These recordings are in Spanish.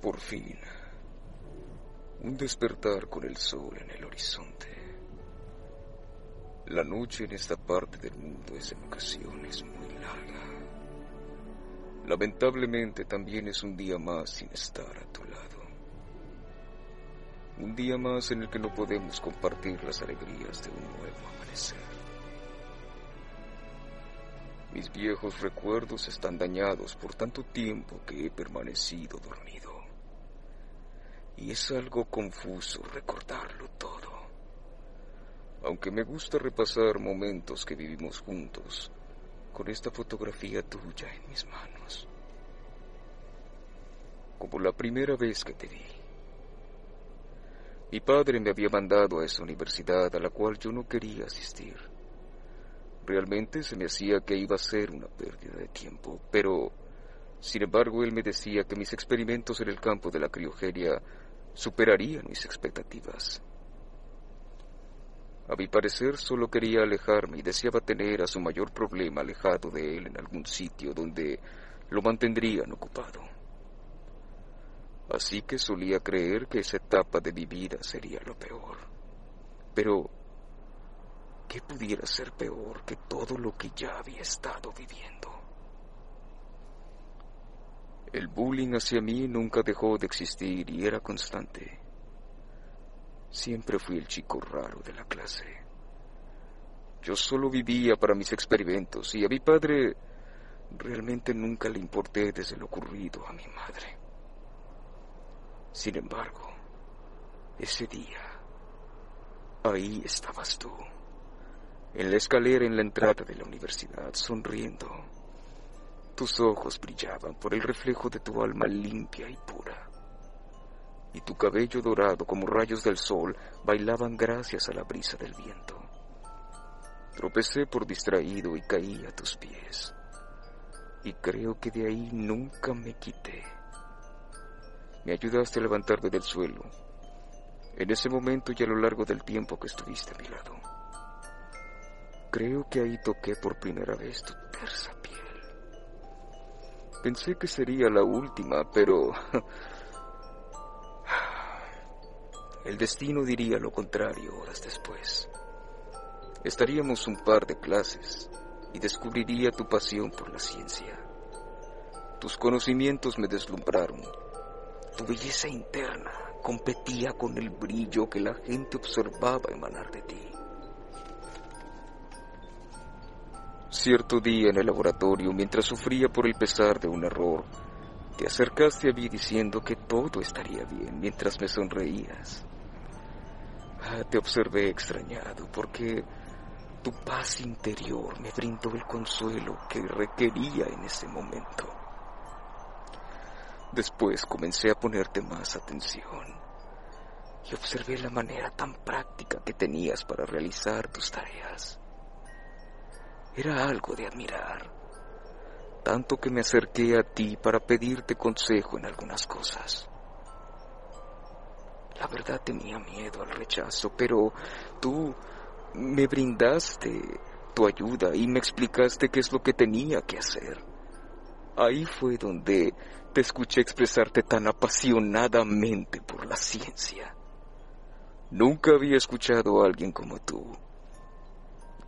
Por fin, un despertar con el sol en el horizonte. La noche en esta parte del mundo es en ocasiones muy larga. Lamentablemente también es un día más sin estar a tu lado. Un día más en el que no podemos compartir las alegrías de un nuevo amanecer. Mis viejos recuerdos están dañados por tanto tiempo que he permanecido dormido. Y es algo confuso recordarlo todo. Aunque me gusta repasar momentos que vivimos juntos, con esta fotografía tuya en mis manos. Como la primera vez que te vi. Mi padre me había mandado a esa universidad a la cual yo no quería asistir. Realmente se me hacía que iba a ser una pérdida de tiempo, pero, sin embargo, él me decía que mis experimentos en el campo de la criogenia superarían mis expectativas. A mi parecer solo quería alejarme y deseaba tener a su mayor problema alejado de él en algún sitio donde lo mantendrían ocupado. Así que solía creer que esa etapa de mi vida sería lo peor. Pero, ¿qué pudiera ser peor que todo lo que ya había estado viviendo? El bullying hacia mí nunca dejó de existir y era constante. Siempre fui el chico raro de la clase. Yo solo vivía para mis experimentos y a mi padre realmente nunca le importé desde lo ocurrido a mi madre. Sin embargo, ese día, ahí estabas tú, en la escalera en la entrada de la universidad, sonriendo. Tus ojos brillaban por el reflejo de tu alma limpia y pura, y tu cabello dorado como rayos del sol bailaban gracias a la brisa del viento. Tropecé por distraído y caí a tus pies, y creo que de ahí nunca me quité. Me ayudaste a levantarme del suelo. En ese momento y a lo largo del tiempo que estuviste a mi lado. Creo que ahí toqué por primera vez tu tersa piel. Pensé que sería la última, pero... El destino diría lo contrario horas después. Estaríamos un par de clases y descubriría tu pasión por la ciencia. Tus conocimientos me deslumbraron tu belleza interna competía con el brillo que la gente observaba emanar de ti. Cierto día en el laboratorio, mientras sufría por el pesar de un error, te acercaste a mí diciendo que todo estaría bien mientras me sonreías. Ah, te observé extrañado porque tu paz interior me brindó el consuelo que requería en ese momento. Después comencé a ponerte más atención y observé la manera tan práctica que tenías para realizar tus tareas. Era algo de admirar, tanto que me acerqué a ti para pedirte consejo en algunas cosas. La verdad tenía miedo al rechazo, pero tú me brindaste tu ayuda y me explicaste qué es lo que tenía que hacer. Ahí fue donde te escuché expresarte tan apasionadamente por la ciencia. Nunca había escuchado a alguien como tú.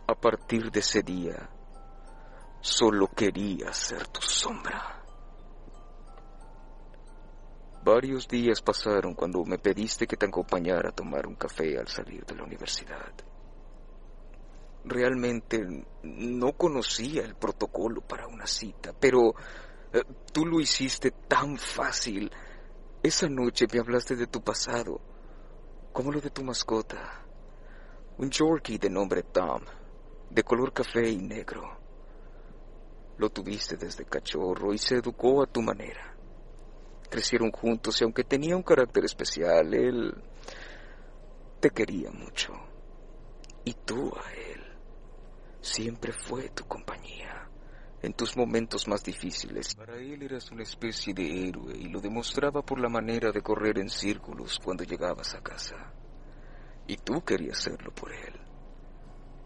A partir de ese día, solo quería ser tu sombra. Varios días pasaron cuando me pediste que te acompañara a tomar un café al salir de la universidad. Realmente no conocía el protocolo para una cita, pero eh, tú lo hiciste tan fácil. Esa noche me hablaste de tu pasado, como lo de tu mascota. Un Yorkie de nombre Tom, de color café y negro. Lo tuviste desde cachorro y se educó a tu manera. Crecieron juntos y aunque tenía un carácter especial, él te quería mucho. Y tú a él. Siempre fue tu compañía en tus momentos más difíciles. Para él eras una especie de héroe y lo demostraba por la manera de correr en círculos cuando llegabas a casa. Y tú querías serlo por él.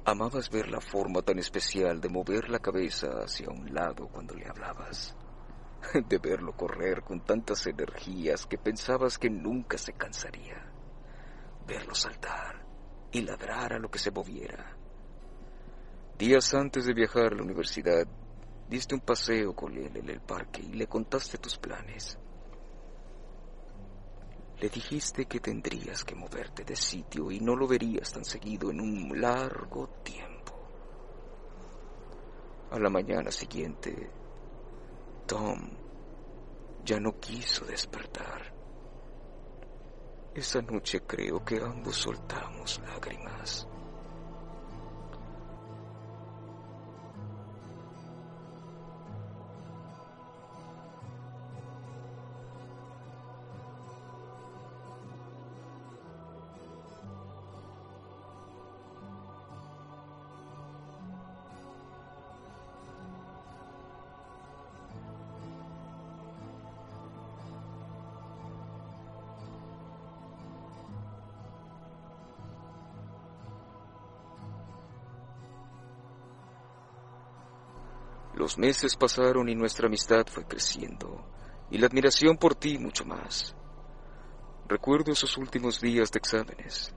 Amabas ver la forma tan especial de mover la cabeza hacia un lado cuando le hablabas. de verlo correr con tantas energías que pensabas que nunca se cansaría, verlo saltar y ladrar a lo que se moviera. Días antes de viajar a la universidad, diste un paseo con él en el parque y le contaste tus planes. Le dijiste que tendrías que moverte de sitio y no lo verías tan seguido en un largo tiempo. A la mañana siguiente, Tom ya no quiso despertar. Esa noche creo que ambos soltamos lágrimas. Los meses pasaron y nuestra amistad fue creciendo, y la admiración por ti mucho más. Recuerdo esos últimos días de exámenes.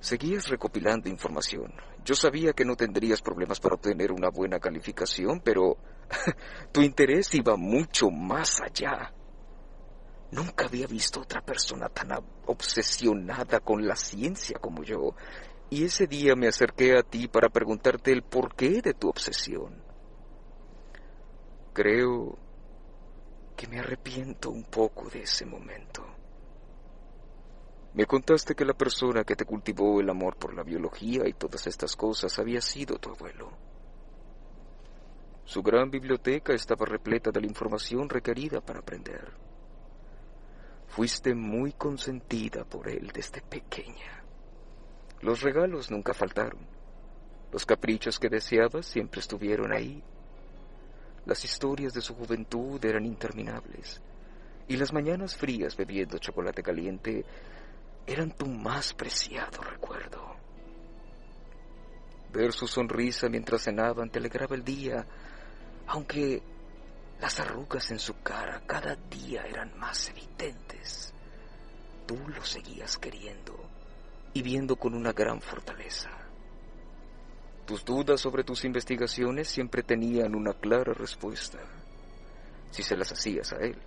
Seguías recopilando información. Yo sabía que no tendrías problemas para obtener una buena calificación, pero tu interés iba mucho más allá. Nunca había visto otra persona tan obsesionada con la ciencia como yo, y ese día me acerqué a ti para preguntarte el porqué de tu obsesión. Creo que me arrepiento un poco de ese momento. Me contaste que la persona que te cultivó el amor por la biología y todas estas cosas había sido tu abuelo. Su gran biblioteca estaba repleta de la información requerida para aprender. Fuiste muy consentida por él desde pequeña. Los regalos nunca faltaron. Los caprichos que deseabas siempre estuvieron ahí. Las historias de su juventud eran interminables. Y las mañanas frías bebiendo chocolate caliente eran tu más preciado recuerdo. Ver su sonrisa mientras cenaban te alegraba el día, aunque las arrugas en su cara cada día eran más evidentes. Tú lo seguías queriendo y viendo con una gran fortaleza. Tus dudas sobre tus investigaciones siempre tenían una clara respuesta, si se las hacías a él.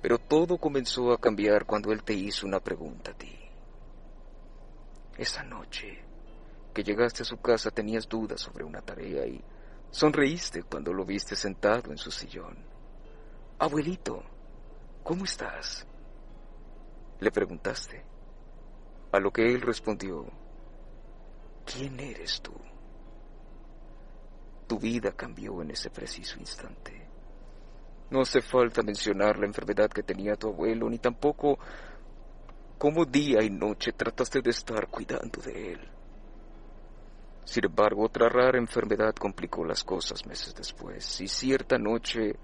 Pero todo comenzó a cambiar cuando él te hizo una pregunta a ti. Esa noche que llegaste a su casa tenías dudas sobre una tarea y sonreíste cuando lo viste sentado en su sillón. Abuelito, ¿cómo estás? Le preguntaste. A lo que él respondió, ¿quién eres tú? Tu vida cambió en ese preciso instante. No hace falta mencionar la enfermedad que tenía tu abuelo, ni tampoco cómo día y noche trataste de estar cuidando de él. Sin embargo, otra rara enfermedad complicó las cosas meses después, y cierta noche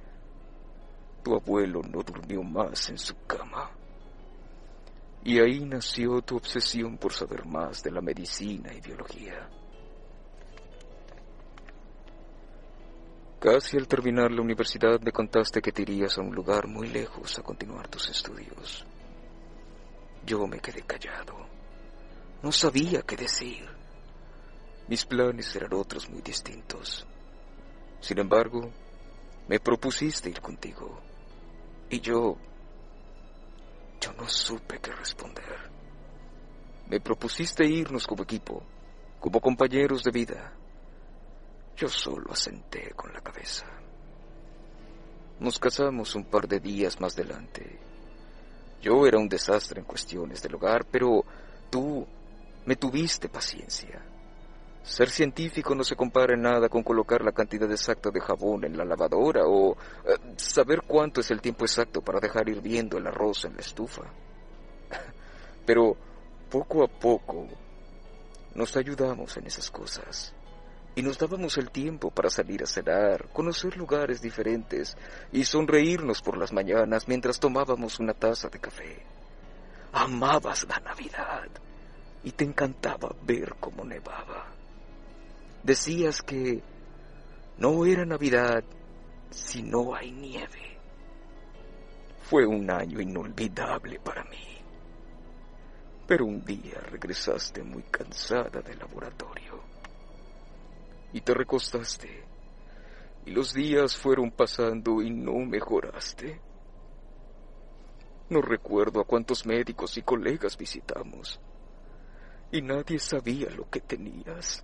tu abuelo no durmió más en su cama. Y ahí nació tu obsesión por saber más de la medicina y biología. Casi al terminar la universidad me contaste que te irías a un lugar muy lejos a continuar tus estudios. Yo me quedé callado. No sabía qué decir. Mis planes eran otros muy distintos. Sin embargo, me propusiste ir contigo. Y yo yo no supe qué responder. Me propusiste irnos como equipo, como compañeros de vida. Yo solo asenté con la cabeza. Nos casamos un par de días más adelante. Yo era un desastre en cuestiones del hogar, pero tú me tuviste paciencia. Ser científico no se compara en nada con colocar la cantidad exacta de jabón en la lavadora o eh, saber cuánto es el tiempo exacto para dejar hirviendo el arroz en la estufa. Pero poco a poco nos ayudamos en esas cosas y nos dábamos el tiempo para salir a cenar, conocer lugares diferentes y sonreírnos por las mañanas mientras tomábamos una taza de café. Amabas la Navidad y te encantaba ver cómo nevaba. Decías que no era Navidad si no hay nieve? Fue un año inolvidable para mí. Pero un día regresaste muy cansada del laboratorio y te recostaste. Y los días fueron pasando y no mejoraste. No recuerdo a cuántos médicos y colegas visitamos. Y nadie sabía lo que tenías.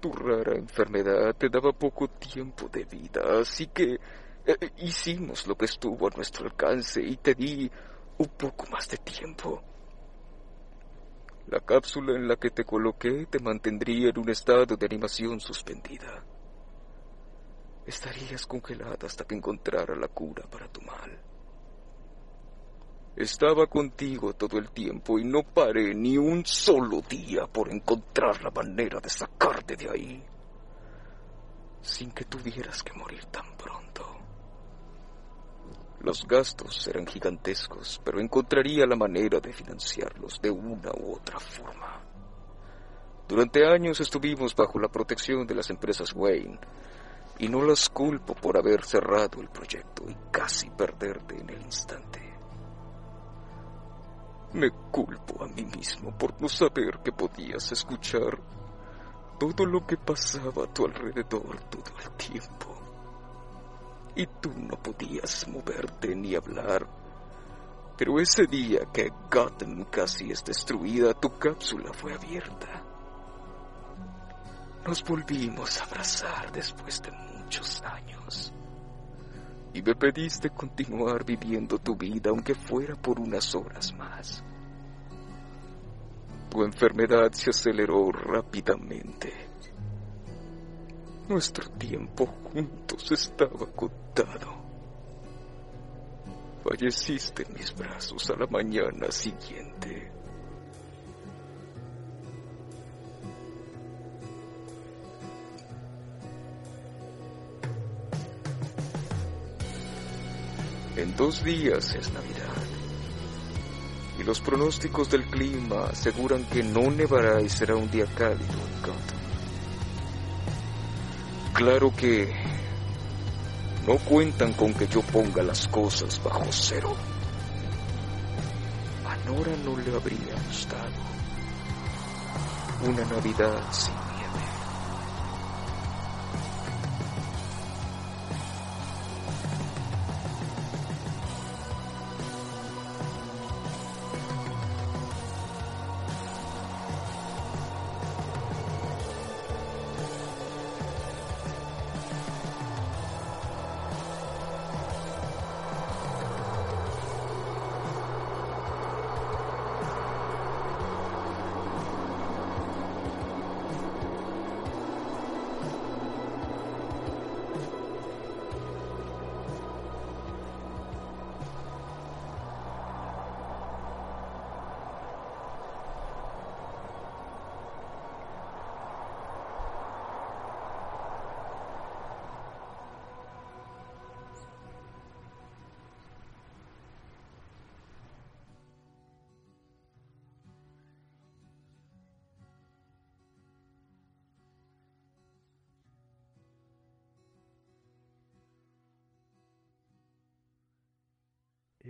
Tu rara enfermedad te daba poco tiempo de vida, así que eh, hicimos lo que estuvo a nuestro alcance y te di un poco más de tiempo. La cápsula en la que te coloqué te mantendría en un estado de animación suspendida. Estarías congelada hasta que encontrara la cura para tu mal. Estaba contigo todo el tiempo y no paré ni un solo día por encontrar la manera de sacarte de ahí, sin que tuvieras que morir tan pronto. Los gastos eran gigantescos, pero encontraría la manera de financiarlos de una u otra forma. Durante años estuvimos bajo la protección de las empresas Wayne, y no las culpo por haber cerrado el proyecto y casi perderte en el instante. Me culpo a mí mismo por no saber que podías escuchar todo lo que pasaba a tu alrededor todo el tiempo y tú no podías moverte ni hablar. Pero ese día que Gotham casi es destruida, tu cápsula fue abierta. Nos volvimos a abrazar después de muchos años. Y me pediste continuar viviendo tu vida aunque fuera por unas horas más. Tu enfermedad se aceleró rápidamente nuestro tiempo juntos estaba contado. Falleciste en mis brazos a la mañana siguiente. Dos días es Navidad. Y los pronósticos del clima aseguran que no nevará y será un día cálido en Gotham. Claro que no cuentan con que yo ponga las cosas bajo cero. A Nora no le habría gustado una Navidad sin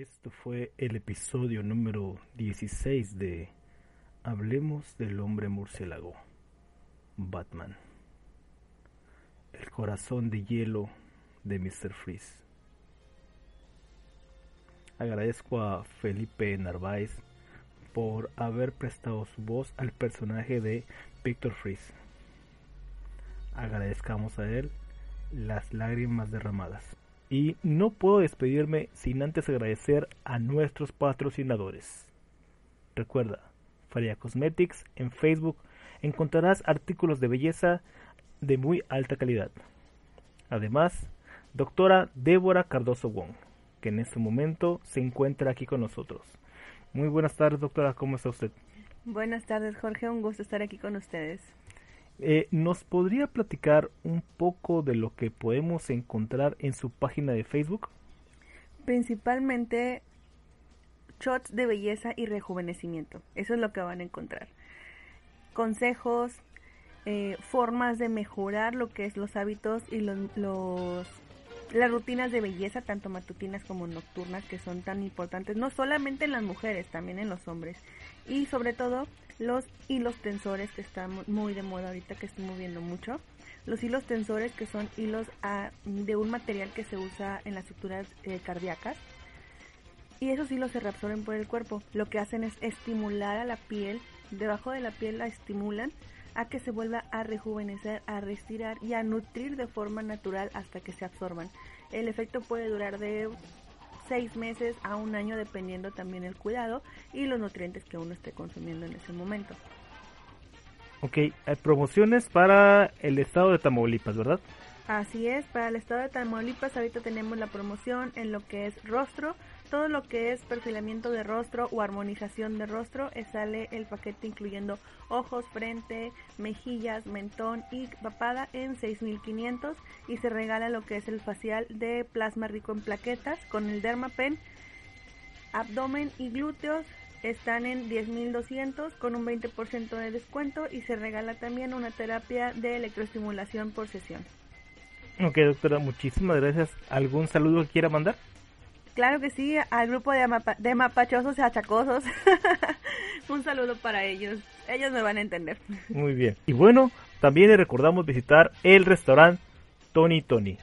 Esto fue el episodio número 16 de Hablemos del hombre murciélago, Batman. El corazón de hielo de Mr. Freeze. Agradezco a Felipe Narváez por haber prestado su voz al personaje de Victor Freeze. Agradezcamos a él las lágrimas derramadas. Y no puedo despedirme sin antes agradecer a nuestros patrocinadores. Recuerda, Faria Cosmetics en Facebook encontrarás artículos de belleza de muy alta calidad. Además, doctora Débora Cardoso Wong, que en este momento se encuentra aquí con nosotros. Muy buenas tardes, doctora, ¿cómo está usted? Buenas tardes, Jorge, un gusto estar aquí con ustedes. Eh, ¿Nos podría platicar un poco de lo que podemos encontrar en su página de Facebook? Principalmente shots de belleza y rejuvenecimiento. Eso es lo que van a encontrar. Consejos, eh, formas de mejorar lo que es los hábitos y los, las rutinas de belleza, tanto matutinas como nocturnas, que son tan importantes, no solamente en las mujeres, también en los hombres. Y sobre todo los hilos tensores, que están muy de moda ahorita, que estoy moviendo mucho. Los hilos tensores, que son hilos ah, de un material que se usa en las estructuras eh, cardíacas. Y esos hilos se reabsorben por el cuerpo. Lo que hacen es estimular a la piel, debajo de la piel la estimulan a que se vuelva a rejuvenecer, a respirar y a nutrir de forma natural hasta que se absorban. El efecto puede durar de seis meses a un año dependiendo también el cuidado y los nutrientes que uno esté consumiendo en ese momento. Ok, hay promociones para el estado de Tamaulipas, ¿verdad? Así es, para el estado de Tamaulipas ahorita tenemos la promoción en lo que es rostro, todo lo que es perfilamiento de rostro o armonización de rostro, eh, sale el paquete incluyendo ojos, frente, mejillas, mentón y papada en 6500 y se regala lo que es el facial de plasma rico en plaquetas con el Dermapen, abdomen y glúteos están en 10.200 con un 20% de descuento y se regala también una terapia de electroestimulación por sesión. Ok, doctora, muchísimas gracias. ¿Algún saludo que quiera mandar? Claro que sí, al grupo de, de mapachosos y achacosos. Un saludo para ellos. Ellos me van a entender. Muy bien. Y bueno, también les recordamos visitar el restaurante Tony Tony.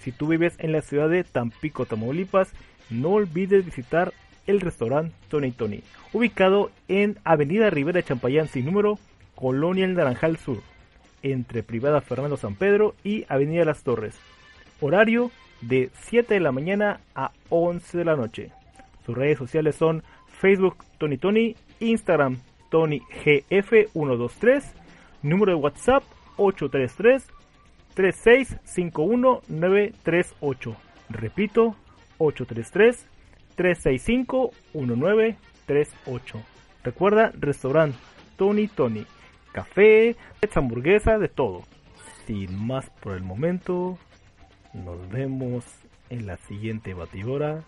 Si tú vives en la ciudad de Tampico, Tamaulipas, no olvides visitar el restaurante Tony Tony, ubicado en Avenida Rivera Champayán sin número, Colonia El Naranjal Sur entre Privada Fernando San Pedro y Avenida Las Torres. Horario de 7 de la mañana a 11 de la noche. Sus redes sociales son Facebook Tony Tony, Instagram Tony GF123, número de WhatsApp 833 3651938. Repito, 833 365 1938. Recuerda, restaurante Tony Tony café, hamburguesa, de todo. Sin más por el momento, nos vemos en la siguiente batidora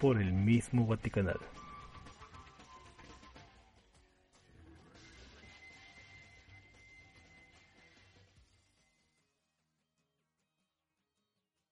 por el mismo Vaticanal.